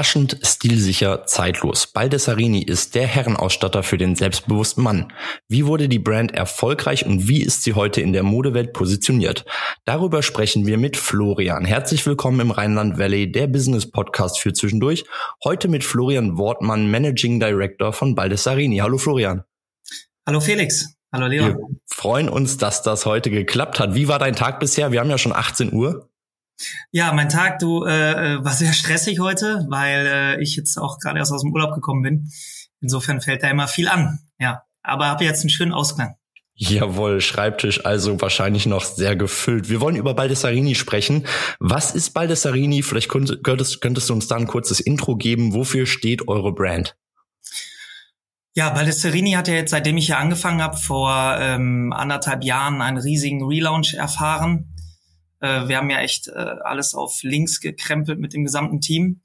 Überraschend, stilsicher, zeitlos. Baldessarini ist der Herrenausstatter für den selbstbewussten Mann. Wie wurde die Brand erfolgreich und wie ist sie heute in der Modewelt positioniert? Darüber sprechen wir mit Florian. Herzlich willkommen im Rheinland Valley, der Business Podcast für zwischendurch. Heute mit Florian Wortmann, Managing Director von Baldessarini. Hallo Florian. Hallo Felix. Hallo Leon. Wir freuen uns, dass das heute geklappt hat. Wie war dein Tag bisher? Wir haben ja schon 18 Uhr. Ja, mein Tag, du, äh, äh, war sehr stressig heute, weil äh, ich jetzt auch gerade erst aus dem Urlaub gekommen bin. Insofern fällt da immer viel an. Ja, aber habe jetzt einen schönen Ausklang. Jawohl, Schreibtisch also wahrscheinlich noch sehr gefüllt. Wir wollen über Baldessarini sprechen. Was ist Baldessarini? Vielleicht könntest, könntest du uns da ein kurzes Intro geben. Wofür steht eure Brand? Ja, Baldessarini hat ja jetzt, seitdem ich hier angefangen habe, vor ähm, anderthalb Jahren einen riesigen Relaunch erfahren. Äh, wir haben ja echt äh, alles auf links gekrempelt mit dem gesamten Team.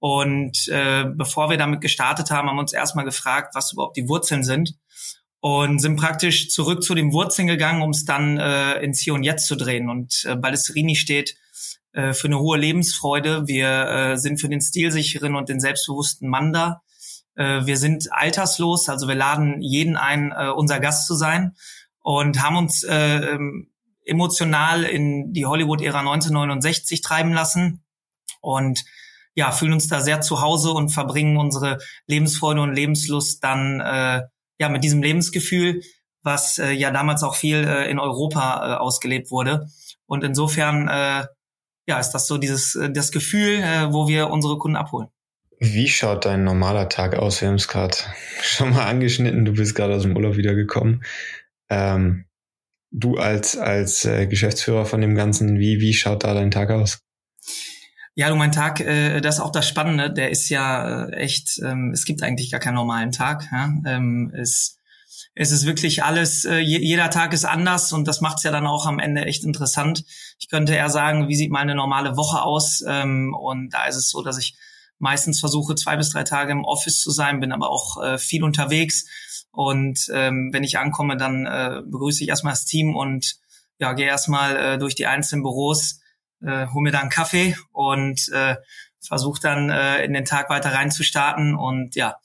Und äh, bevor wir damit gestartet haben, haben wir uns erstmal gefragt, was überhaupt die Wurzeln sind. Und sind praktisch zurück zu den Wurzeln gegangen, um es dann äh, ins Hier und Jetzt zu drehen. Und äh, Baldessarini steht äh, für eine hohe Lebensfreude. Wir äh, sind für den stilsicheren und den selbstbewussten Mann da. Äh, wir sind alterslos, also wir laden jeden ein, äh, unser Gast zu sein und haben uns äh, ähm, emotional in die Hollywood-Ära 1969 treiben lassen und ja, fühlen uns da sehr zu Hause und verbringen unsere Lebensfreude und Lebenslust dann äh, ja mit diesem Lebensgefühl, was äh, ja damals auch viel äh, in Europa äh, ausgelebt wurde. Und insofern äh, ja, ist das so dieses äh, das Gefühl, äh, wo wir unsere Kunden abholen. Wie schaut dein normaler Tag aus? Gerade schon mal angeschnitten. Du bist gerade aus dem Urlaub wiedergekommen. Ähm, du als, als äh, Geschäftsführer von dem Ganzen, wie, wie schaut da dein Tag aus? Ja, du, mein Tag, äh, das ist auch das Spannende, der ist ja äh, echt, ähm, es gibt eigentlich gar keinen normalen Tag. Ja? Ähm, es, es ist wirklich alles, äh, jeder Tag ist anders und das macht es ja dann auch am Ende echt interessant. Ich könnte eher sagen, wie sieht mal eine normale Woche aus? Ähm, und da ist es so, dass ich meistens versuche, zwei bis drei Tage im Office zu sein, bin aber auch äh, viel unterwegs und ähm, wenn ich ankomme, dann äh, begrüße ich erstmal das Team und ja, gehe erstmal äh, durch die einzelnen Büros, äh, hole mir dann einen Kaffee und äh, versuche dann äh, in den Tag weiter reinzustarten und ja,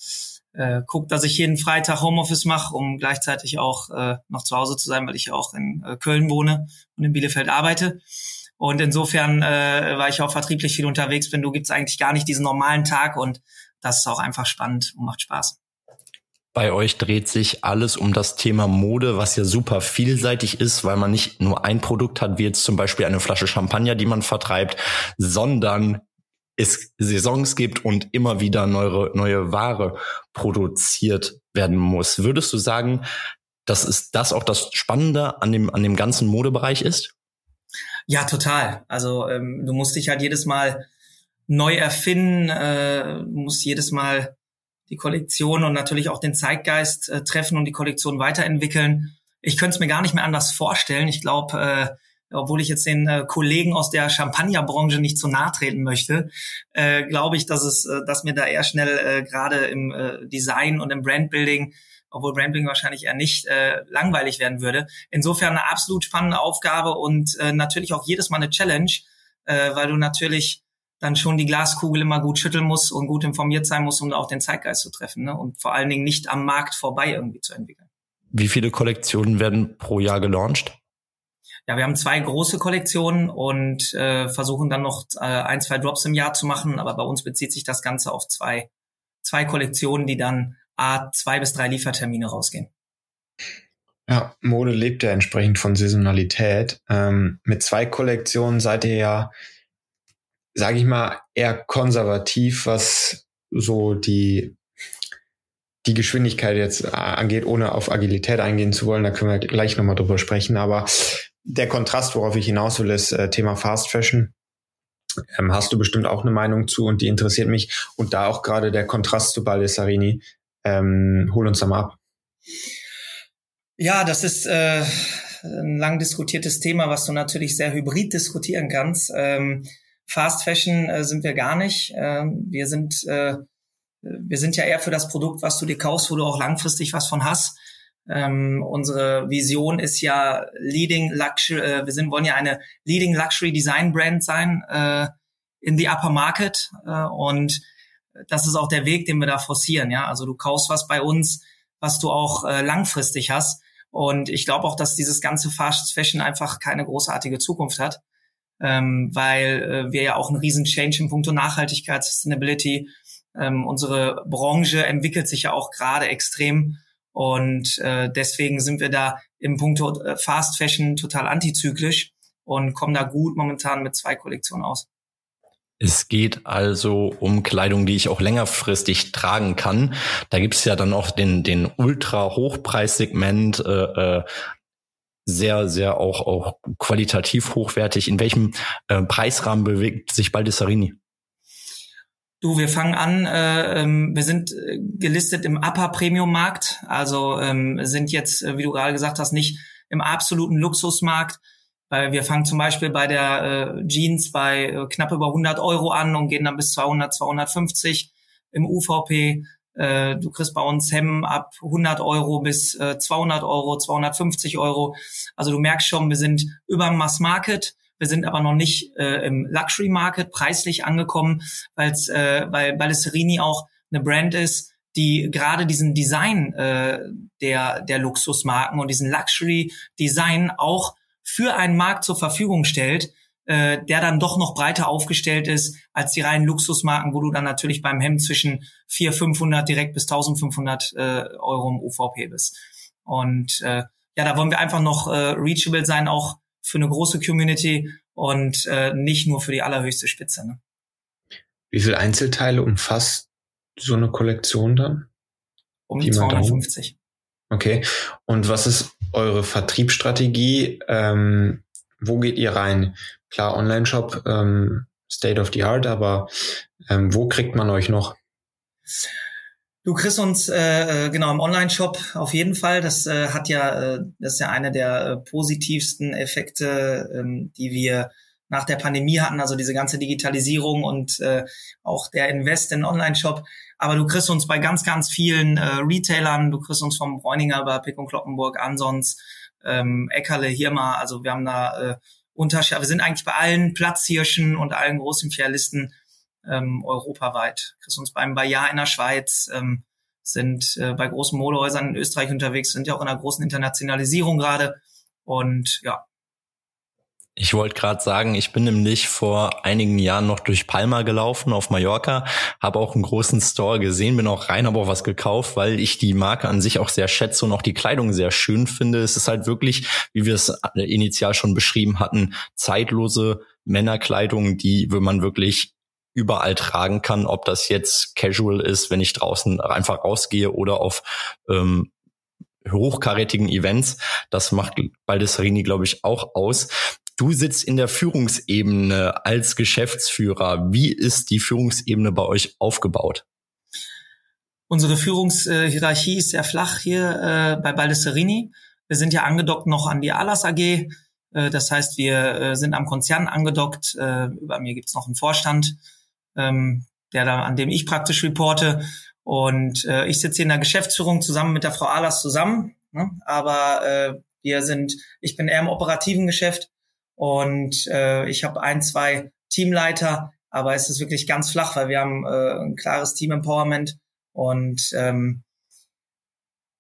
äh, guck, dass ich jeden Freitag Homeoffice mache, um gleichzeitig auch äh, noch zu Hause zu sein, weil ich auch in äh, Köln wohne und in Bielefeld arbeite. Und insofern, äh, weil ich auch vertrieblich viel unterwegs bin, du gibt's eigentlich gar nicht diesen normalen Tag und das ist auch einfach spannend und macht Spaß. Bei euch dreht sich alles um das Thema Mode, was ja super vielseitig ist, weil man nicht nur ein Produkt hat, wie jetzt zum Beispiel eine Flasche Champagner, die man vertreibt, sondern es Saisons gibt und immer wieder neue, neue Ware produziert werden muss. Würdest du sagen, dass ist das auch das Spannende an dem, an dem ganzen Modebereich ist? Ja, total. Also ähm, du musst dich halt jedes Mal neu erfinden, äh, musst jedes Mal die Kollektion und natürlich auch den Zeitgeist äh, treffen und die Kollektion weiterentwickeln. Ich könnte es mir gar nicht mehr anders vorstellen. Ich glaube, äh, obwohl ich jetzt den äh, Kollegen aus der Champagnerbranche nicht zu nahe treten möchte, äh, glaube ich, dass es, äh, dass mir da eher schnell äh, gerade im äh, Design und im Brandbuilding, obwohl Brandbuilding wahrscheinlich eher nicht äh, langweilig werden würde. Insofern eine absolut spannende Aufgabe und äh, natürlich auch jedes Mal eine Challenge, äh, weil du natürlich dann schon die Glaskugel immer gut schütteln muss und gut informiert sein muss, um auch den Zeitgeist zu treffen ne? und vor allen Dingen nicht am Markt vorbei irgendwie zu entwickeln. Wie viele Kollektionen werden pro Jahr gelauncht? Ja, wir haben zwei große Kollektionen und äh, versuchen dann noch äh, ein, zwei Drops im Jahr zu machen, aber bei uns bezieht sich das Ganze auf zwei, zwei Kollektionen, die dann a zwei bis drei Liefertermine rausgehen. Ja, Mode lebt ja entsprechend von Saisonalität. Ähm, mit zwei Kollektionen seid ihr ja sage ich mal, eher konservativ, was so die die Geschwindigkeit jetzt angeht, ohne auf Agilität eingehen zu wollen. Da können wir gleich nochmal drüber sprechen. Aber der Kontrast, worauf ich hinaus will, ist äh, Thema Fast Fashion. Ähm, hast du bestimmt auch eine Meinung zu und die interessiert mich. Und da auch gerade der Kontrast zu Baldessarini. Ähm, hol uns da mal ab. Ja, das ist äh, ein lang diskutiertes Thema, was du natürlich sehr hybrid diskutieren kannst. Ähm, Fast Fashion äh, sind wir gar nicht. Ähm, wir sind äh, wir sind ja eher für das Produkt, was du dir kaufst, wo du auch langfristig was von hast. Ähm, unsere Vision ist ja Leading Luxury, äh, wir sind, wollen ja eine Leading Luxury Design Brand sein äh, in the upper market äh, und das ist auch der Weg, den wir da forcieren. Ja, also du kaufst was bei uns, was du auch äh, langfristig hast. Und ich glaube auch, dass dieses ganze Fast Fashion einfach keine großartige Zukunft hat, ähm, weil äh, wir ja auch einen riesen Change im Punkto Nachhaltigkeit, Sustainability. Ähm, unsere Branche entwickelt sich ja auch gerade extrem und äh, deswegen sind wir da im Punkto äh, Fast Fashion total antizyklisch und kommen da gut momentan mit zwei Kollektionen aus. Es geht also um Kleidung, die ich auch längerfristig tragen kann. Da gibt's ja dann auch den, den Ultra-Hochpreissegment, äh, äh, sehr, sehr auch, auch qualitativ hochwertig. In welchem äh, Preisrahmen bewegt sich Baldessarini? Du, wir fangen an, äh, ähm, wir sind äh, gelistet im Upper Premium Markt, also ähm, sind jetzt, äh, wie du gerade gesagt hast, nicht im absoluten Luxusmarkt, weil wir fangen zum Beispiel bei der äh, Jeans bei äh, knapp über 100 Euro an und gehen dann bis 200, 250 im UVP. Äh, du kriegst bei uns Hemmen ab 100 Euro bis äh, 200 Euro, 250 Euro. Also du merkst schon, wir sind über dem Mass Market wir sind aber noch nicht äh, im Luxury Market preislich angekommen, weil's, äh, weil Balestrieri auch eine Brand ist, die gerade diesen Design äh, der, der Luxusmarken und diesen Luxury Design auch für einen Markt zur Verfügung stellt, äh, der dann doch noch breiter aufgestellt ist als die reinen Luxusmarken, wo du dann natürlich beim Hemd zwischen 400, 500 direkt bis 1500 äh, Euro im UVP bist. Und äh, ja, da wollen wir einfach noch äh, reachable sein, auch für eine große Community und äh, nicht nur für die allerhöchste Spitze. Ne? Wie viele Einzelteile umfasst so eine Kollektion dann? Um die 250. Okay. Und was ist eure Vertriebsstrategie? Ähm, wo geht ihr rein? Klar, Online-Shop, ähm, State of the Art, aber ähm, wo kriegt man euch noch? Du kriegst uns äh, äh, genau im Online-Shop auf jeden Fall. Das äh, hat ja, äh, das ist ja eine der äh, positivsten Effekte, ähm, die wir nach der Pandemie hatten, also diese ganze Digitalisierung und äh, auch der Invest in Online-Shop. Aber du kriegst uns bei ganz, ganz vielen äh, Retailern, du kriegst uns vom Bräuninger über Pick und Kloppenburg, Ansons, ähm, Eckerle, Hirma, also wir haben da äh, Unterschiede. Wir sind eigentlich bei allen Platzhirschen und allen großen Filialisten ähm, europaweit. Kriegst uns beim Bayard in der Schweiz, ähm, sind äh, bei großen Modehäusern in Österreich unterwegs, sind ja auch in einer großen Internationalisierung gerade. Und ja, ich wollte gerade sagen, ich bin nämlich vor einigen Jahren noch durch Palma gelaufen auf Mallorca, habe auch einen großen Store gesehen, bin auch rein, habe auch was gekauft, weil ich die Marke an sich auch sehr schätze und auch die Kleidung sehr schön finde. Es ist halt wirklich, wie wir es initial schon beschrieben hatten, zeitlose Männerkleidung, die, wenn man wirklich überall tragen kann, ob das jetzt casual ist, wenn ich draußen einfach rausgehe oder auf ähm, hochkarätigen Events. Das macht Baldessarini, glaube ich, auch aus. Du sitzt in der Führungsebene als Geschäftsführer. Wie ist die Führungsebene bei euch aufgebaut? Unsere Führungshierarchie ist sehr flach hier äh, bei Baldessarini. Wir sind ja angedockt noch an die Alas AG. Äh, das heißt, wir äh, sind am Konzern angedockt. Äh, über mir gibt es noch einen Vorstand ähm, der da, an dem ich praktisch reporte. Und äh, ich sitze in der Geschäftsführung zusammen mit der Frau Ahlers zusammen. Ne? Aber äh, wir sind, ich bin eher im operativen Geschäft und äh, ich habe ein, zwei Teamleiter, aber es ist wirklich ganz flach, weil wir haben äh, ein klares Team-Empowerment. Und ähm,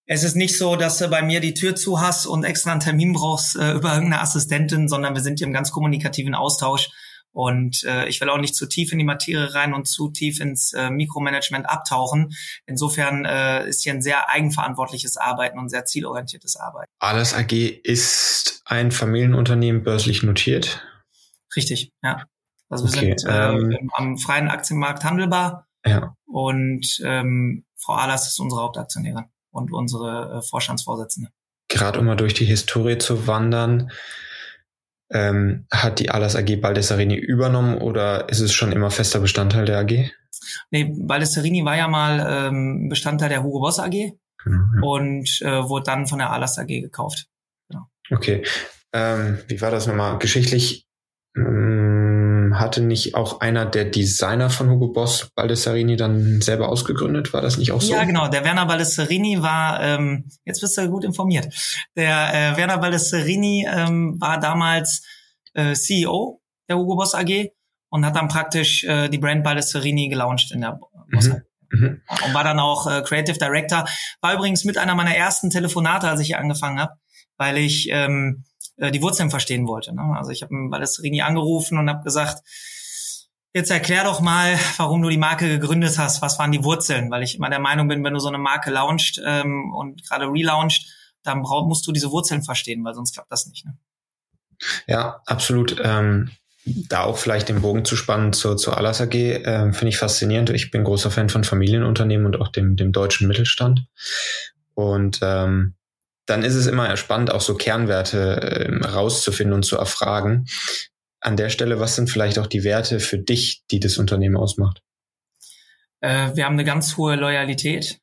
es ist nicht so, dass du bei mir die Tür zu hast und extra einen Termin brauchst äh, über irgendeine Assistentin, sondern wir sind hier im ganz kommunikativen Austausch und äh, ich will auch nicht zu tief in die Materie rein und zu tief ins äh, Mikromanagement abtauchen. Insofern äh, ist hier ein sehr eigenverantwortliches Arbeiten und sehr zielorientiertes Arbeiten. Alles AG ist ein Familienunternehmen börslich notiert? Richtig, ja. Also wir okay, sind äh, ähm, am freien Aktienmarkt handelbar. Ja. Und ähm, Frau Ahlers ist unsere Hauptaktionärin und unsere äh, Vorstandsvorsitzende. Gerade um mal durch die Historie zu wandern, ähm, hat die Alas AG Baldessarini übernommen oder ist es schon immer fester Bestandteil der AG? Nee, Baldessarini war ja mal ähm, Bestandteil der Hugo Boss AG genau, ja. und äh, wurde dann von der Alas AG gekauft. Genau. Okay. Ähm, wie war das nochmal? Geschichtlich ähm, ähm, hatte nicht auch einer der Designer von Hugo Boss Baldessarini dann selber ausgegründet? War das nicht auch so? Ja, genau. Der Werner Baldessarini war, ähm, jetzt bist du gut informiert. Der äh, Werner Baldessarini ähm, war damals äh, CEO der Hugo Boss AG und hat dann praktisch äh, die Brand Baldessarini gelauncht in der Boss AG. Mhm. mhm. Und war dann auch äh, Creative Director. War übrigens mit einer meiner ersten Telefonate, als ich hier angefangen habe, weil ich ähm, äh, die Wurzeln verstehen wollte. Ne? Also ich habe Balesterini angerufen und habe gesagt, jetzt erklär doch mal, warum du die Marke gegründet hast. Was waren die Wurzeln? Weil ich immer der Meinung bin, wenn du so eine Marke launcht ähm, und gerade relauncht, dann brauch, musst du diese Wurzeln verstehen, weil sonst klappt das nicht. Ne? Ja, absolut. Ähm, da auch vielleicht den Bogen zu spannen zur, zur Alas AG, äh, finde ich faszinierend. Ich bin großer Fan von Familienunternehmen und auch dem, dem deutschen Mittelstand. Und ähm, dann ist es immer spannend, auch so Kernwerte äh, rauszufinden und zu erfragen. An der Stelle, was sind vielleicht auch die Werte für dich, die das Unternehmen ausmacht? Äh, wir haben eine ganz hohe Loyalität,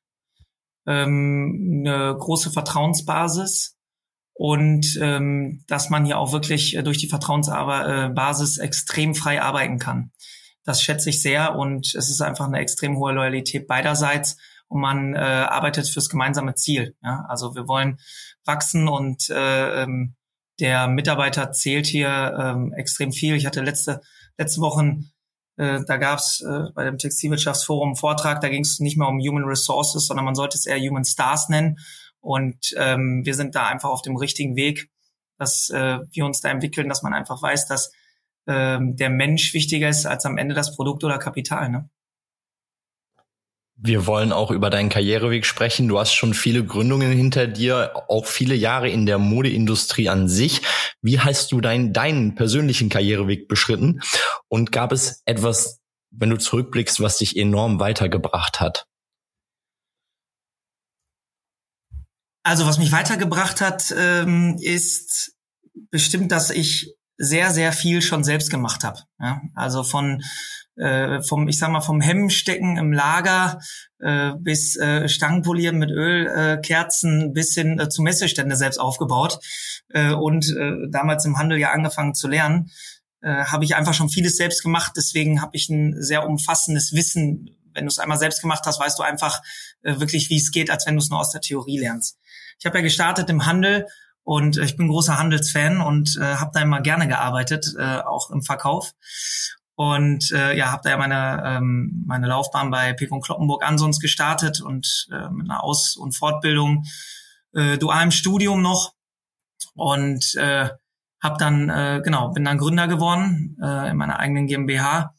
ähm, eine große Vertrauensbasis und ähm, dass man hier auch wirklich äh, durch die Vertrauensbasis äh, extrem frei arbeiten kann. Das schätze ich sehr und es ist einfach eine extrem hohe Loyalität beiderseits und man äh, arbeitet fürs gemeinsame Ziel. Ja? Also wir wollen wachsen und äh, ähm, der Mitarbeiter zählt hier ähm, extrem viel. Ich hatte letzte letzte Wochen äh, da gab es äh, bei dem Textilwirtschaftsforum einen Vortrag, da ging es nicht mehr um Human Resources, sondern man sollte es eher Human Stars nennen. Und ähm, wir sind da einfach auf dem richtigen Weg, dass äh, wir uns da entwickeln, dass man einfach weiß, dass ähm, der Mensch wichtiger ist als am Ende das Produkt oder Kapital. Ne? Wir wollen auch über deinen Karriereweg sprechen. Du hast schon viele Gründungen hinter dir, auch viele Jahre in der Modeindustrie an sich. Wie hast du deinen, deinen persönlichen Karriereweg beschritten? Und gab es etwas, wenn du zurückblickst, was dich enorm weitergebracht hat? Also was mich weitergebracht hat, ähm, ist bestimmt, dass ich sehr, sehr viel schon selbst gemacht habe. Ja? Also von äh, vom, ich sag mal, vom Hemmstecken im Lager äh, bis äh, Stangenpolieren mit Ölkerzen äh, bis hin äh, zu Messestände selbst aufgebaut äh, und äh, damals im Handel ja angefangen zu lernen, äh, habe ich einfach schon vieles selbst gemacht. Deswegen habe ich ein sehr umfassendes Wissen. Wenn du es einmal selbst gemacht hast, weißt du einfach äh, wirklich, wie es geht, als wenn du es nur aus der Theorie lernst. Ich habe ja gestartet im Handel und ich bin großer Handelsfan und äh, habe da immer gerne gearbeitet, äh, auch im Verkauf. Und äh, ja, habe da ja meine, ähm, meine Laufbahn bei Pekon Kloppenburg Ansons gestartet und äh, mit einer Aus- und Fortbildung, äh, dualem Studium noch. Und äh, habe dann, äh, genau, bin dann Gründer geworden äh, in meiner eigenen GmbH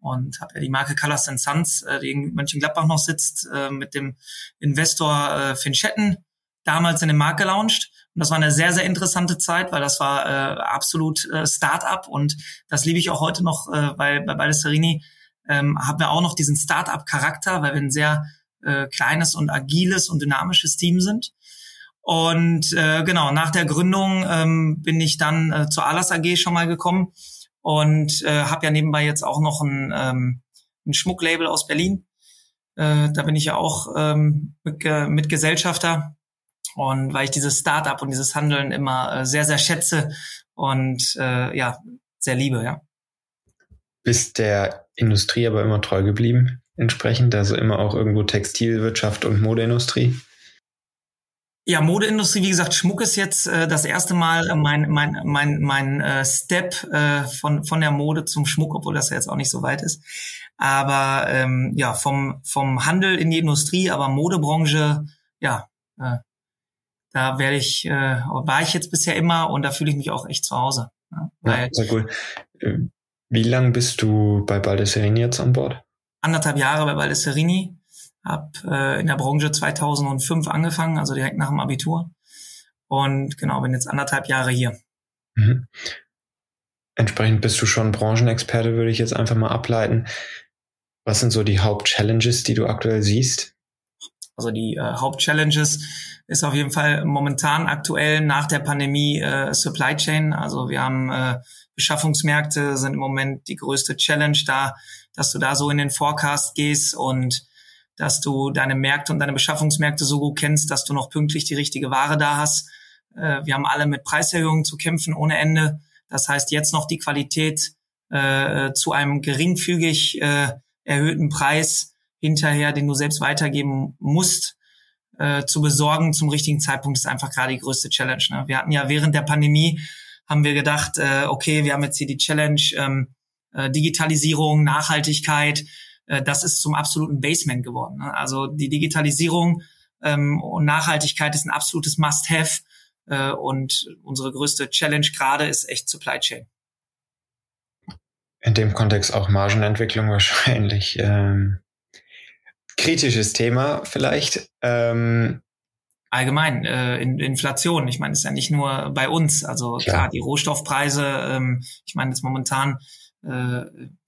und habe ja die Marke Colors Sons, äh, die in Mönchengladbach noch sitzt, äh, mit dem Investor äh, Finn Schetten damals in den Markt gelauncht. Und das war eine sehr, sehr interessante Zeit, weil das war äh, absolut äh, Start-up und das liebe ich auch heute noch, äh, weil bei Baldessarini ähm, haben wir auch noch diesen Start-up-Charakter, weil wir ein sehr äh, kleines und agiles und dynamisches Team sind. Und äh, genau, nach der Gründung ähm, bin ich dann äh, zur Alas AG schon mal gekommen und äh, habe ja nebenbei jetzt auch noch ein, ähm, ein Schmucklabel aus Berlin. Äh, da bin ich ja auch ähm, mit, äh, mit Gesellschafter und weil ich dieses Startup und dieses Handeln immer äh, sehr, sehr schätze und äh, ja, sehr liebe, ja. Bist der Industrie aber immer treu geblieben, entsprechend, also immer auch irgendwo Textilwirtschaft und Modeindustrie? Ja, Modeindustrie, wie gesagt, Schmuck ist jetzt äh, das erste Mal mein mein mein mein äh, Step äh, von von der Mode zum Schmuck, obwohl das ja jetzt auch nicht so weit ist. Aber ähm, ja, vom vom Handel in die Industrie, aber Modebranche, ja, äh, da werde ich, äh, war ich jetzt bisher immer und da fühle ich mich auch echt zu Hause. Ja, ja sehr cool. Äh, wie lange bist du bei Baldessarini jetzt an Bord? Anderthalb Jahre bei Baldessarini. Hab äh, in der Branche 2005 angefangen, also direkt nach dem Abitur. Und genau, bin jetzt anderthalb Jahre hier. Mhm. Entsprechend bist du schon Branchenexperte, würde ich jetzt einfach mal ableiten. Was sind so die Hauptchallenges, die du aktuell siehst? Also die äh, Hauptchallenges ist auf jeden Fall momentan aktuell nach der Pandemie äh, Supply Chain. Also wir haben äh, Beschaffungsmärkte sind im Moment die größte Challenge da, dass du da so in den Forecast gehst und dass du deine Märkte und deine Beschaffungsmärkte so gut kennst, dass du noch pünktlich die richtige Ware da hast. Äh, wir haben alle mit Preiserhöhungen zu kämpfen ohne Ende. Das heißt, jetzt noch die Qualität äh, zu einem geringfügig äh, erhöhten Preis hinterher, den du selbst weitergeben musst, äh, zu besorgen zum richtigen Zeitpunkt ist einfach gerade die größte Challenge. Ne? Wir hatten ja während der Pandemie, haben wir gedacht, äh, okay, wir haben jetzt hier die Challenge ähm, äh, Digitalisierung, Nachhaltigkeit, äh, das ist zum absoluten Basement geworden. Ne? Also die Digitalisierung ähm, und Nachhaltigkeit ist ein absolutes Must-Have äh, und unsere größte Challenge gerade ist echt Supply Chain. In dem Kontext auch Margenentwicklung wahrscheinlich. Ähm, kritisches Thema vielleicht. Ähm, allgemein äh, in, Inflation. Ich meine, ist ja nicht nur bei uns. Also klar, klar die Rohstoffpreise. Ähm, ich meine, jetzt momentan äh,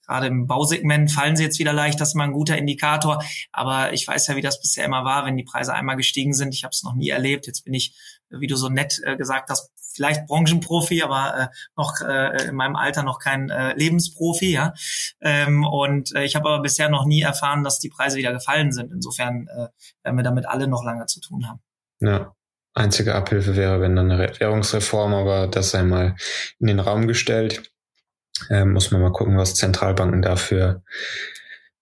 gerade im Bausegment fallen sie jetzt wieder leicht. Das ist mal ein guter Indikator. Aber ich weiß ja, wie das bisher immer war, wenn die Preise einmal gestiegen sind. Ich habe es noch nie erlebt. Jetzt bin ich, wie du so nett äh, gesagt hast, vielleicht Branchenprofi, aber äh, noch äh, in meinem Alter noch kein äh, Lebensprofi, ja. Ähm, und äh, ich habe aber bisher noch nie erfahren, dass die Preise wieder gefallen sind. Insofern äh, werden wir damit alle noch lange zu tun haben. Ja. Einzige Abhilfe wäre, wenn dann eine Währungsreform, aber das sei mal in den Raum gestellt. Ähm, muss man mal gucken, was Zentralbanken dafür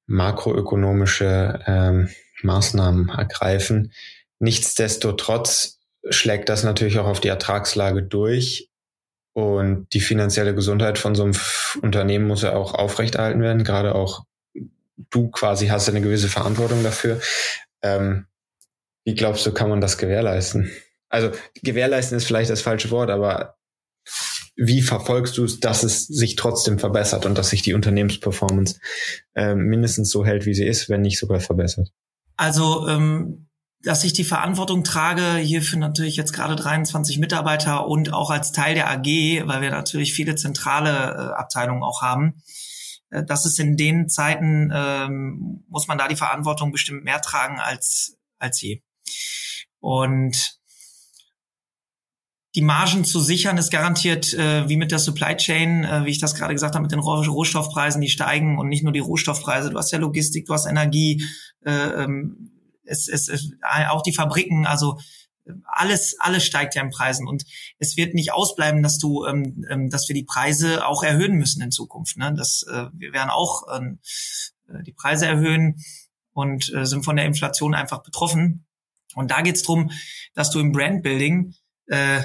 makroökonomische ähm, Maßnahmen ergreifen. Nichtsdestotrotz schlägt das natürlich auch auf die Ertragslage durch. Und die finanzielle Gesundheit von so einem Unternehmen muss ja auch aufrechterhalten werden. Gerade auch du quasi hast eine gewisse Verantwortung dafür. Ähm, wie glaubst du, kann man das gewährleisten? Also gewährleisten ist vielleicht das falsche Wort, aber wie verfolgst du es, dass es sich trotzdem verbessert und dass sich die Unternehmensperformance äh, mindestens so hält, wie sie ist, wenn nicht sogar verbessert? Also ähm, dass ich die Verantwortung trage, hierfür natürlich jetzt gerade 23 Mitarbeiter und auch als Teil der AG, weil wir natürlich viele zentrale äh, Abteilungen auch haben. Äh, das ist in den Zeiten, ähm, muss man da die Verantwortung bestimmt mehr tragen als, als je. Und die Margen zu sichern ist garantiert äh, wie mit der Supply Chain, äh, wie ich das gerade gesagt habe, mit den Rohstoffpreisen, die steigen und nicht nur die Rohstoffpreise. Du hast ja Logistik, du hast Energie, äh, ähm, es, es, es, auch die Fabriken, also alles, alles steigt ja in Preisen und es wird nicht ausbleiben, dass du, ähm, ähm, dass wir die Preise auch erhöhen müssen in Zukunft. Ne? Das, äh, wir werden auch ähm, äh, die Preise erhöhen und äh, sind von der Inflation einfach betroffen. Und da geht's drum, dass du im Brandbuilding äh,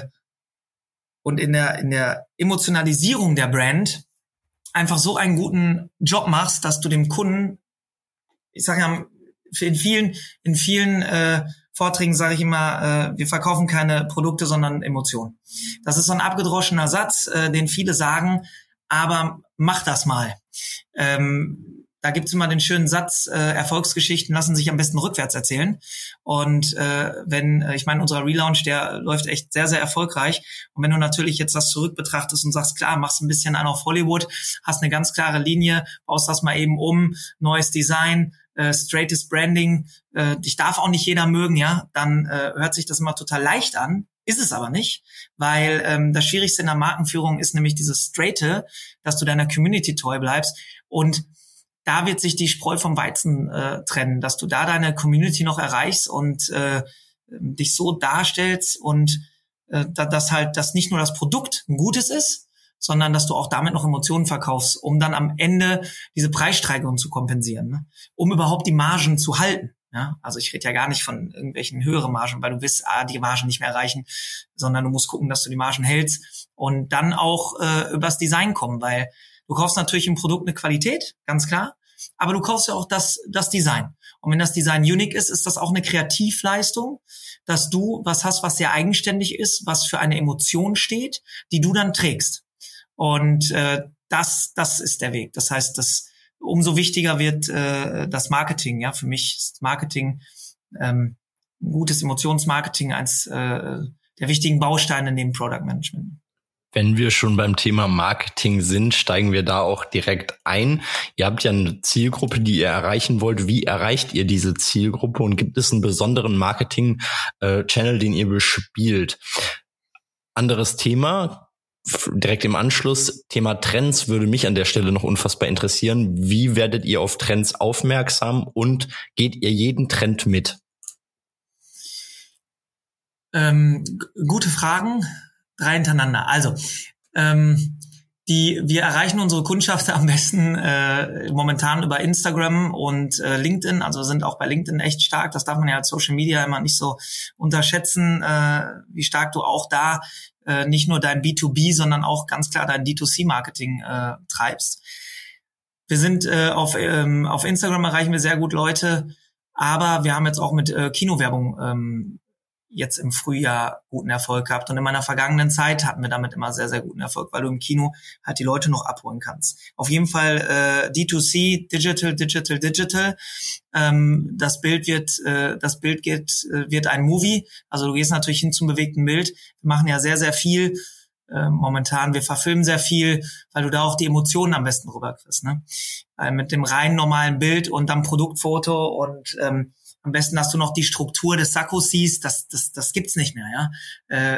und in der in der Emotionalisierung der Brand einfach so einen guten Job machst, dass du dem Kunden, ich sage ja, in vielen, in vielen äh, Vorträgen sage ich immer, äh, wir verkaufen keine Produkte, sondern Emotionen. Das ist so ein abgedroschener Satz, äh, den viele sagen, aber mach das mal. Ähm, da gibt's immer den schönen Satz, äh, Erfolgsgeschichten lassen sich am besten rückwärts erzählen. Und äh, wenn, äh, ich meine, unser Relaunch, der läuft echt sehr, sehr erfolgreich. Und wenn du natürlich jetzt das zurück betrachtest und sagst, klar, machst ein bisschen an auf Hollywood, hast eine ganz klare Linie, baust das mal eben um, neues Design, äh, straightest Branding, äh, dich darf auch nicht jeder mögen, ja, dann äh, hört sich das immer total leicht an, ist es aber nicht, weil ähm, das Schwierigste in der Markenführung ist nämlich dieses Straighte, dass du deiner Community treu bleibst und da wird sich die Spreu vom Weizen äh, trennen, dass du da deine Community noch erreichst und äh, dich so darstellst und äh, dass halt, dass nicht nur das Produkt ein gutes ist, sondern dass du auch damit noch Emotionen verkaufst, um dann am Ende diese Preissteigerung zu kompensieren, ne? um überhaupt die Margen zu halten. Ja? Also ich rede ja gar nicht von irgendwelchen höheren Margen, weil du wirst ah, die Margen nicht mehr erreichen, sondern du musst gucken, dass du die Margen hältst und dann auch äh, übers Design kommen, weil du kaufst natürlich im Produkt eine Qualität, ganz klar, aber du kaufst ja auch das, das Design. Und wenn das Design unique ist, ist das auch eine Kreativleistung, dass du was hast, was sehr eigenständig ist, was für eine Emotion steht, die du dann trägst. Und äh, das, das ist der Weg. Das heißt, dass umso wichtiger wird äh, das Marketing. Ja, für mich ist Marketing ähm, gutes Emotionsmarketing eins äh, der wichtigen Bausteine neben Product Management. Wenn wir schon beim Thema Marketing sind, steigen wir da auch direkt ein. Ihr habt ja eine Zielgruppe, die ihr erreichen wollt. Wie erreicht ihr diese Zielgruppe und gibt es einen besonderen Marketing-Channel, äh, den ihr bespielt? Anderes Thema, direkt im Anschluss, Thema Trends würde mich an der Stelle noch unfassbar interessieren. Wie werdet ihr auf Trends aufmerksam und geht ihr jeden Trend mit? Ähm, gute Fragen, drei hintereinander. Also, ähm, Die, wir erreichen unsere Kundschaft am besten äh, momentan über Instagram und äh, LinkedIn. Also sind auch bei LinkedIn echt stark. Das darf man ja als Social Media immer nicht so unterschätzen, äh, wie stark du auch da äh, nicht nur dein B2B, sondern auch ganz klar dein D2C-Marketing äh, treibst. Wir sind äh, auf, ähm, auf Instagram erreichen wir sehr gut Leute, aber wir haben jetzt auch mit äh, Kinowerbung ähm, jetzt im Frühjahr guten Erfolg gehabt. Und in meiner vergangenen Zeit hatten wir damit immer sehr, sehr guten Erfolg, weil du im Kino halt die Leute noch abholen kannst. Auf jeden Fall äh, D2C, Digital, Digital, Digital. Ähm, das Bild wird, äh, das Bild geht, äh, wird ein Movie. Also du gehst natürlich hin zum bewegten Bild. Wir machen ja sehr, sehr viel äh, momentan. Wir verfilmen sehr viel, weil du da auch die Emotionen am besten rüberkriegst. Ne? Weil mit dem rein normalen Bild und dann Produktfoto und ähm, am besten, dass du noch die Struktur des Sakkos siehst. Das, das, das gibt's nicht mehr. Ja,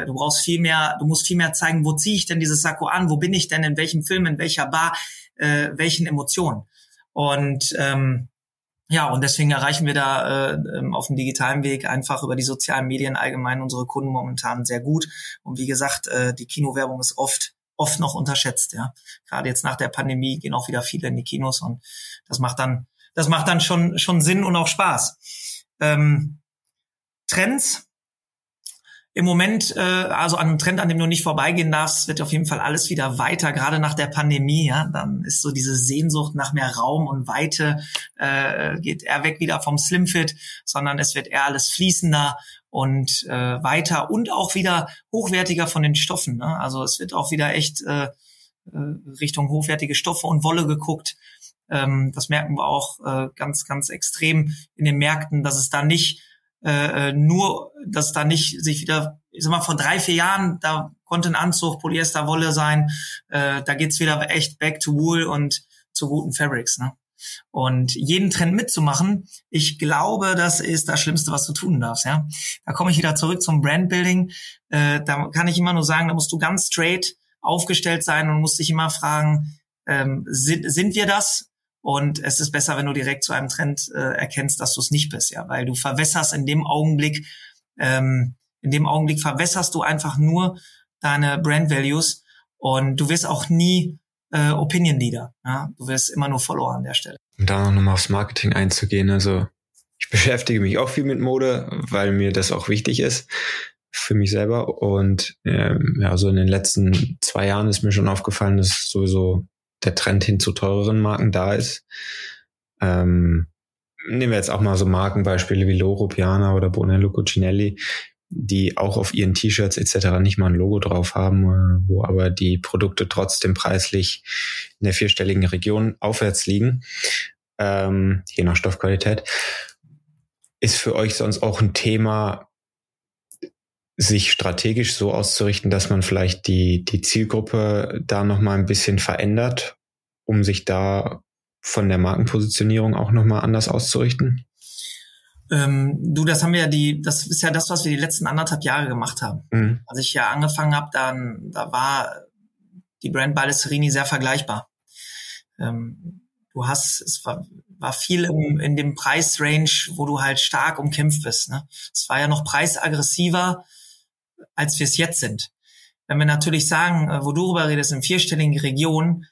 äh, du brauchst viel mehr. Du musst viel mehr zeigen, wo ziehe ich denn dieses Sakko an? Wo bin ich denn? In welchem Film? In welcher Bar? Äh, welchen Emotionen? Und ähm, ja, und deswegen erreichen wir da äh, ähm, auf dem digitalen Weg einfach über die sozialen Medien allgemein unsere Kunden momentan sehr gut. Und wie gesagt, äh, die Kinowerbung ist oft oft noch unterschätzt. Ja, gerade jetzt nach der Pandemie gehen auch wieder viele in die Kinos und das macht dann das macht dann schon schon Sinn und auch Spaß. Ähm, Trends. Im Moment, äh, also an einem Trend, an dem du nicht vorbeigehen darfst, wird auf jeden Fall alles wieder weiter, gerade nach der Pandemie. Ja, dann ist so diese Sehnsucht nach mehr Raum und Weite äh, geht eher weg wieder vom Slimfit, sondern es wird eher alles fließender und äh, weiter und auch wieder hochwertiger von den Stoffen. Ne? Also es wird auch wieder echt äh, äh Richtung hochwertige Stoffe und Wolle geguckt. Ähm, das merken wir auch äh, ganz, ganz extrem in den Märkten, dass es da nicht äh, äh, nur, dass da nicht sich wieder, ich sag mal, vor drei, vier Jahren, da konnte ein Anzug Polyesterwolle sein, äh, da geht's wieder echt back to wool und zu guten Fabrics. Ne? Und jeden Trend mitzumachen, ich glaube, das ist das Schlimmste, was du tun darfst. Ja, da komme ich wieder zurück zum Brandbuilding. Äh, da kann ich immer nur sagen, da musst du ganz straight aufgestellt sein und musst dich immer fragen, ähm, sind, sind wir das? Und es ist besser, wenn du direkt zu einem Trend äh, erkennst, dass du es nicht bist, ja, weil du verwässerst in dem Augenblick, ähm, in dem Augenblick verwässerst du einfach nur deine Brand Values und du wirst auch nie äh, Opinion Leader. Ja? Du wirst immer nur Follower an der Stelle. Um da nochmal aufs Marketing einzugehen, also ich beschäftige mich auch viel mit Mode, weil mir das auch wichtig ist für mich selber. Und ähm, ja, so in den letzten zwei Jahren ist mir schon aufgefallen, dass sowieso der Trend hin zu teureren Marken da ist. Ähm, nehmen wir jetzt auch mal so Markenbeispiele wie Loro Piana oder Brunello Cucinelli, die auch auf ihren T-Shirts etc. nicht mal ein Logo drauf haben, äh, wo aber die Produkte trotzdem preislich in der vierstelligen Region aufwärts liegen, ähm, je nach Stoffqualität. Ist für euch sonst auch ein Thema, sich strategisch so auszurichten, dass man vielleicht die, die Zielgruppe da nochmal ein bisschen verändert, um sich da von der Markenpositionierung auch nochmal anders auszurichten? Ähm, du, das haben wir ja die, das ist ja das, was wir die letzten anderthalb Jahre gemacht haben. Mhm. Als ich ja angefangen habe, dann, da war die Brand Balestrieri sehr vergleichbar. Ähm, du hast, es war, war viel im, in dem Preisrange, wo du halt stark umkämpft bist. Ne? Es war ja noch preisaggressiver als wir es jetzt sind. Wenn wir natürlich sagen, äh, wo du darüber redest, in vierstelligen Regionen,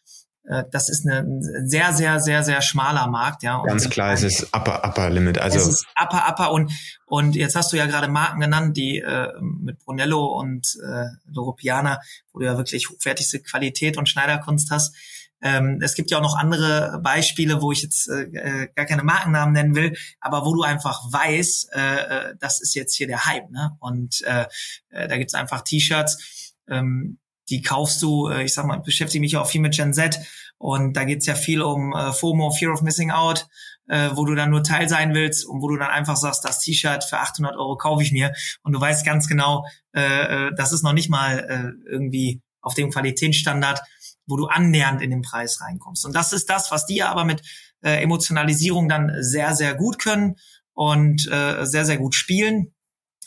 äh, das ist ein sehr, sehr, sehr, sehr schmaler Markt, ja. Und Ganz klar, es ist Upper, Upper Limit. Also es ist Upper, Upper und und jetzt hast du ja gerade Marken genannt, die äh, mit Brunello und äh, Loropiana, wo du ja wirklich hochwertigste Qualität und Schneiderkunst hast. Ähm, es gibt ja auch noch andere Beispiele, wo ich jetzt äh, äh, gar keine Markennamen nennen will, aber wo du einfach weißt, äh, äh, das ist jetzt hier der Hype. Ne? Und äh, äh, da gibt's einfach T-Shirts, ähm, die kaufst du, ich sag mal, beschäftige mich auch viel mit Gen Z und da geht's ja viel um äh, FOMO, Fear of Missing Out, äh, wo du dann nur Teil sein willst und wo du dann einfach sagst, das T-Shirt für 800 Euro kaufe ich mir und du weißt ganz genau, äh, das ist noch nicht mal äh, irgendwie auf dem Qualitätsstandard, wo du annähernd in den Preis reinkommst. Und das ist das, was die aber mit äh, Emotionalisierung dann sehr, sehr gut können und äh, sehr, sehr gut spielen.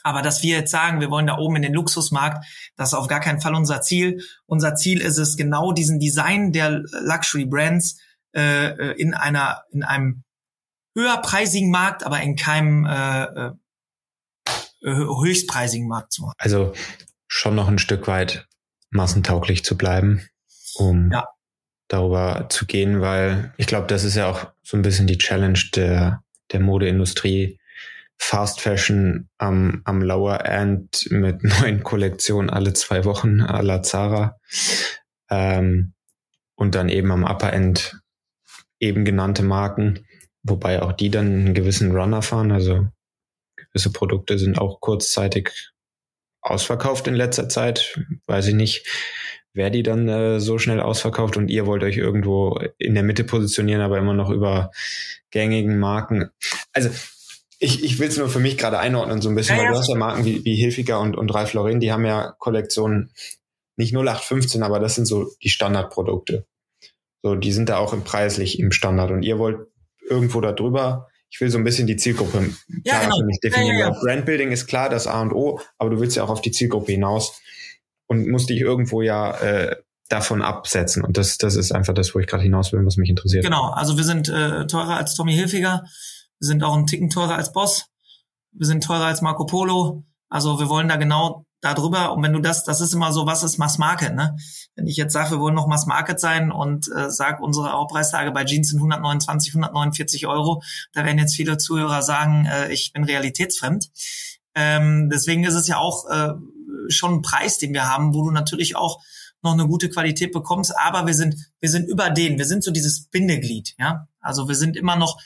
Aber dass wir jetzt sagen, wir wollen da oben in den Luxusmarkt, das ist auf gar keinen Fall unser Ziel. Unser Ziel ist es, genau diesen Design der Luxury Brands äh, äh in einer, in einem höherpreisigen Markt, aber in keinem äh, äh, höchstpreisigen Markt zu machen. Also schon noch ein Stück weit massentauglich zu bleiben. Um ja. darüber zu gehen, weil ich glaube, das ist ja auch so ein bisschen die Challenge der, der Modeindustrie. Fast Fashion am, am Lower End mit neuen Kollektionen alle zwei Wochen à la Zara. Ähm, und dann eben am Upper End eben genannte Marken, wobei auch die dann einen gewissen Runner fahren. Also gewisse Produkte sind auch kurzzeitig ausverkauft in letzter Zeit. Weiß ich nicht, wer die dann äh, so schnell ausverkauft und ihr wollt euch irgendwo in der Mitte positionieren, aber immer noch über gängigen Marken. Also ich, ich will es nur für mich gerade einordnen, so ein bisschen, ja, weil ja. du hast ja Marken wie, wie Hilfiger und, und Ralph Lauren, die haben ja Kollektionen, nicht 0815, aber das sind so die Standardprodukte. So, die sind da auch im preislich im Standard und ihr wollt irgendwo da drüber. Ich will so ein bisschen die Zielgruppe ja, genau. für mich definieren. Ja. Brandbuilding ist klar das A und O, aber du willst ja auch auf die Zielgruppe hinaus und musst dich irgendwo ja äh, davon absetzen. Und das, das ist einfach das, wo ich gerade hinaus will, was mich interessiert. Genau, also wir sind äh, teurer als Tommy Hilfiger, wir sind auch ein Ticken teurer als Boss, wir sind teurer als Marco Polo. Also wir wollen da genau darüber. Und wenn du das, das ist immer so, was ist Mass Market, ne? Wenn ich jetzt sage, wir wollen noch Mass Market sein und äh, sage, unsere Hauptpreistage bei Jeans sind 129, 149 Euro, da werden jetzt viele Zuhörer sagen, äh, ich bin realitätsfremd. Ähm, deswegen ist es ja auch äh, schon ein Preis, den wir haben, wo du natürlich auch noch eine gute Qualität bekommst, aber wir sind, wir sind über den, wir sind so dieses Bindeglied, ja. Also wir sind immer noch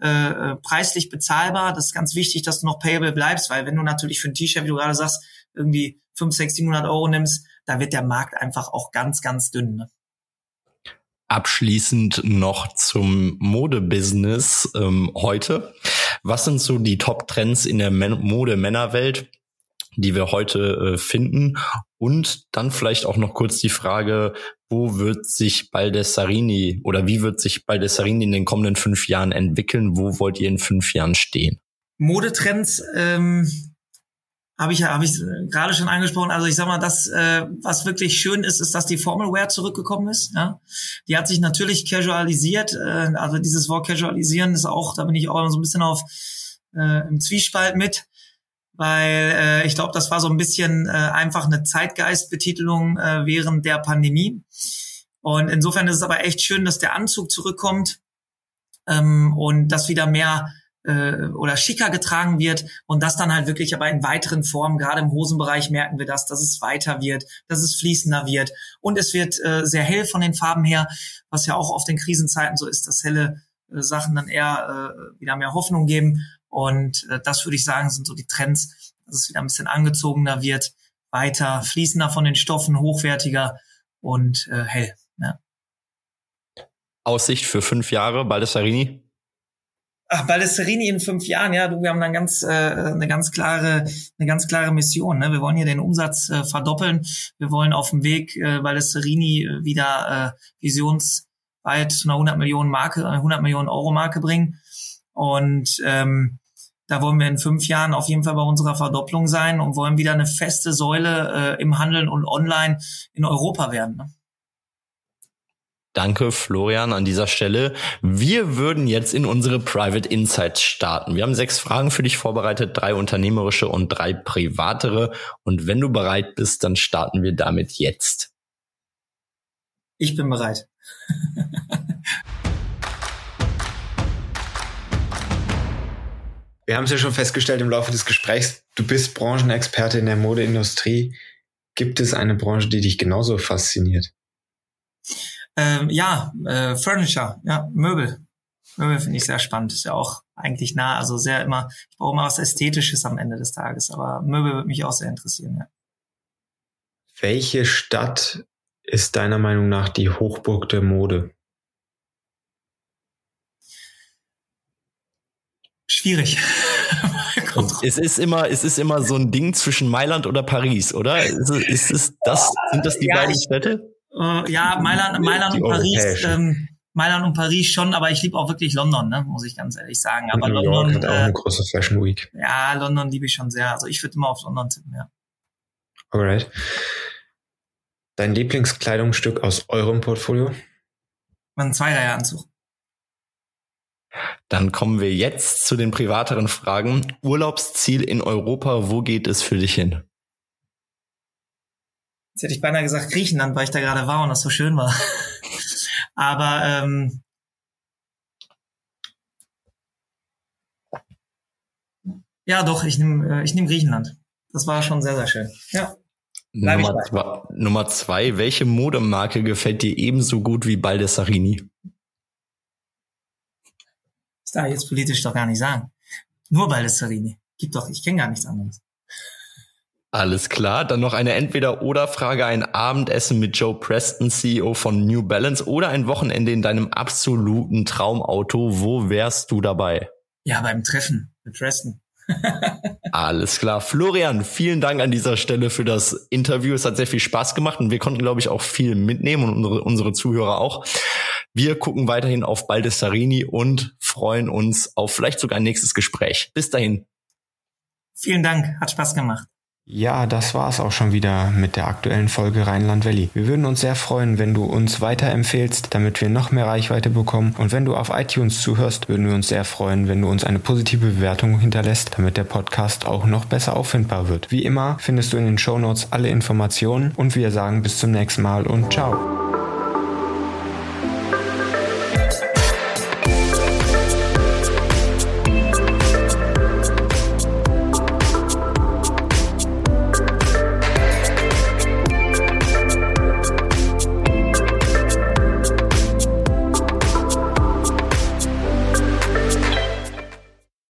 äh, äh preislich bezahlbar. Das ist ganz wichtig, dass du noch payable bleibst, weil wenn du natürlich für ein T-Shirt, wie du gerade sagst, irgendwie 5, 6, 700 Euro nimmst, da wird der Markt einfach auch ganz, ganz dünn. Ne? Abschließend noch zum Modebusiness ähm, heute. Was sind so die Top-Trends in der Mode-Männerwelt, die wir heute äh, finden? Und dann vielleicht auch noch kurz die Frage, wo wird sich Baldessarini oder wie wird sich Baldessarini in den kommenden fünf Jahren entwickeln? Wo wollt ihr in fünf Jahren stehen? Modetrends, ähm, habe ich ja habe ich gerade schon angesprochen. Also ich sag mal, das äh, was wirklich schön ist, ist, dass die Formalwear zurückgekommen ist. Ja, die hat sich natürlich casualisiert. Äh, also dieses Wort casualisieren ist auch, da bin ich auch so ein bisschen auf äh, im Zwiespalt mit, weil äh, ich glaube, das war so ein bisschen äh, einfach eine Zeitgeistbetitelung äh, während der Pandemie. Und insofern ist es aber echt schön, dass der Anzug zurückkommt ähm, und dass wieder mehr äh, oder schicker getragen wird und das dann halt wirklich aber in weiteren Formen, gerade im Hosenbereich merken wir das, dass es weiter wird, dass es fließender wird. Und es wird äh, sehr hell von den Farben her, was ja auch auf den Krisenzeiten so ist, dass helle äh, Sachen dann eher äh, wieder mehr Hoffnung geben und äh, das würde ich sagen, sind so die Trends, dass es wieder ein bisschen angezogener wird, weiter fließender von den Stoffen, hochwertiger und äh, hell. Ja. Aussicht für fünf Jahre, Baldessarini? Ach, Baldessarini in fünf Jahren, ja, du, wir haben dann ganz äh, eine ganz klare eine ganz klare Mission. Ne? Wir wollen hier den Umsatz äh, verdoppeln. Wir wollen auf dem Weg äh, Baldessarini äh, wieder äh, visionsweit zu einer 100 Millionen Marke, eine 100 Millionen Euro Marke bringen. Und ähm, da wollen wir in fünf Jahren auf jeden Fall bei unserer Verdopplung sein und wollen wieder eine feste Säule äh, im Handeln und Online in Europa werden. Ne? Danke, Florian, an dieser Stelle. Wir würden jetzt in unsere Private Insights starten. Wir haben sechs Fragen für dich vorbereitet, drei unternehmerische und drei privatere. Und wenn du bereit bist, dann starten wir damit jetzt. Ich bin bereit. Wir haben es ja schon festgestellt im Laufe des Gesprächs, du bist Branchenexperte in der Modeindustrie. Gibt es eine Branche, die dich genauso fasziniert? Ähm, ja, äh, Furniture, ja, Möbel. Möbel finde ich sehr spannend. Ist ja auch eigentlich nah, also sehr immer, ich brauche immer was Ästhetisches am Ende des Tages, aber Möbel würde mich auch sehr interessieren, ja. Welche Stadt ist deiner Meinung nach die Hochburg der Mode? Schwierig. es ist immer, es ist immer so ein Ding zwischen Mailand oder Paris, oder? Ist, ist es das, sind das die ja, beiden Städte? Äh, ja, Mailand, Mailand und Paris. Ähm, Mailand und Paris schon, aber ich liebe auch wirklich London, ne, muss ich ganz ehrlich sagen. Aber New London York hat auch äh, eine große Fashion Week. Ja, London liebe ich schon sehr. Also ich würde immer auf London tippen, ja. Alright. Dein Lieblingskleidungsstück aus eurem Portfolio? Mein Zweieranzug. Dann kommen wir jetzt zu den privateren Fragen. Urlaubsziel in Europa, wo geht es für dich hin? Jetzt hätte ich beinahe gesagt Griechenland, weil ich da gerade war und das so schön war. Aber ähm, ja, doch, ich nehme äh, ich nehm Griechenland. Das war schon sehr, sehr schön. Ja. Nummer zwei, Nummer zwei, welche Modemarke gefällt dir ebenso gut wie Baldessarini? Das darf ich jetzt politisch doch gar nicht sagen. Nur Baldessarini. Gibt doch, ich kenne gar nichts anderes. Alles klar, dann noch eine Entweder-Oder-Frage, ein Abendessen mit Joe Preston, CEO von New Balance oder ein Wochenende in deinem absoluten Traumauto. Wo wärst du dabei? Ja, beim Treffen mit Preston. Alles klar. Florian, vielen Dank an dieser Stelle für das Interview. Es hat sehr viel Spaß gemacht und wir konnten, glaube ich, auch viel mitnehmen und unsere, unsere Zuhörer auch. Wir gucken weiterhin auf Baldessarini und freuen uns auf vielleicht sogar ein nächstes Gespräch. Bis dahin. Vielen Dank, hat Spaß gemacht. Ja, das war's auch schon wieder mit der aktuellen Folge Rheinland Valley. Wir würden uns sehr freuen, wenn du uns weiterempfehlst, damit wir noch mehr Reichweite bekommen. Und wenn du auf iTunes zuhörst, würden wir uns sehr freuen, wenn du uns eine positive Bewertung hinterlässt, damit der Podcast auch noch besser auffindbar wird. Wie immer findest du in den Show Notes alle Informationen und wir sagen bis zum nächsten Mal und ciao.